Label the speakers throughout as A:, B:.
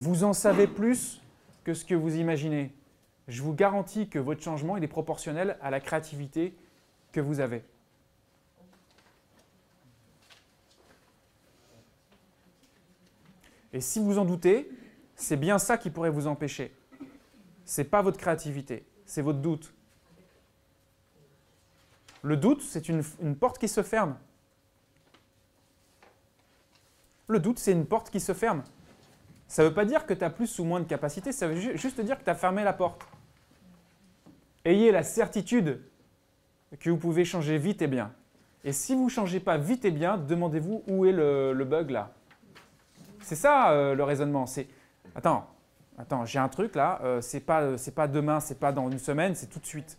A: Vous en savez plus que ce que vous imaginez. Je vous garantis que votre changement il est proportionnel à la créativité que vous avez. Et si vous en doutez, c'est bien ça qui pourrait vous empêcher. Ce n'est pas votre créativité, c'est votre doute. Le doute, c'est une, porte qui se ferme. Le doute, c'est une porte qui se ferme. Ça ne veut pas dire que tu as plus ou moins de capacité, ça veut juste dire que tu as fermé la porte. Ayez la certitude que vous pouvez changer vite et bien. Et si vous ne changez pas vite et bien, demandez-vous où est le, bug là. C'est ça euh, le raisonnement. C'est attends, attends, j'ai un truc là. Euh, c'est pas c'est pas demain, c'est pas dans une semaine, c'est tout de suite.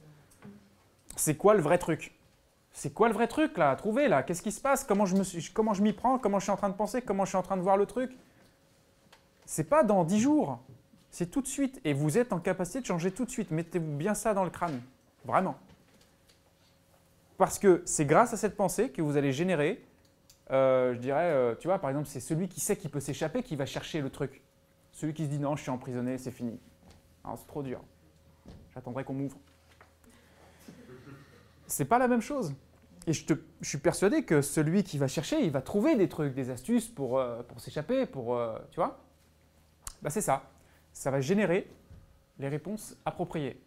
A: C'est quoi le vrai truc? C'est quoi le vrai truc là Trouvez là? Qu'est-ce qui se passe? Comment je me comment je m'y prends? Comment je suis en train de penser? Comment je suis en train de voir le truc? C'est pas dans dix jours. C'est tout de suite. Et vous êtes en capacité de changer tout de suite. Mettez-vous bien ça dans le crâne. Vraiment. Parce que c'est grâce à cette pensée que vous allez générer, euh, je dirais, euh, tu vois, par exemple, c'est celui qui sait qu'il peut s'échapper qui va chercher le truc. Celui qui se dit non, je suis emprisonné, c'est fini. c'est trop dur. J'attendrai qu'on m'ouvre. C'est pas la même chose. Et je, suis persuadé que celui qui va chercher, il va trouver des trucs, des astuces pour, euh, pour s'échapper, pour, tu vois. Bah, c'est ça. Ça va générer les réponses appropriées.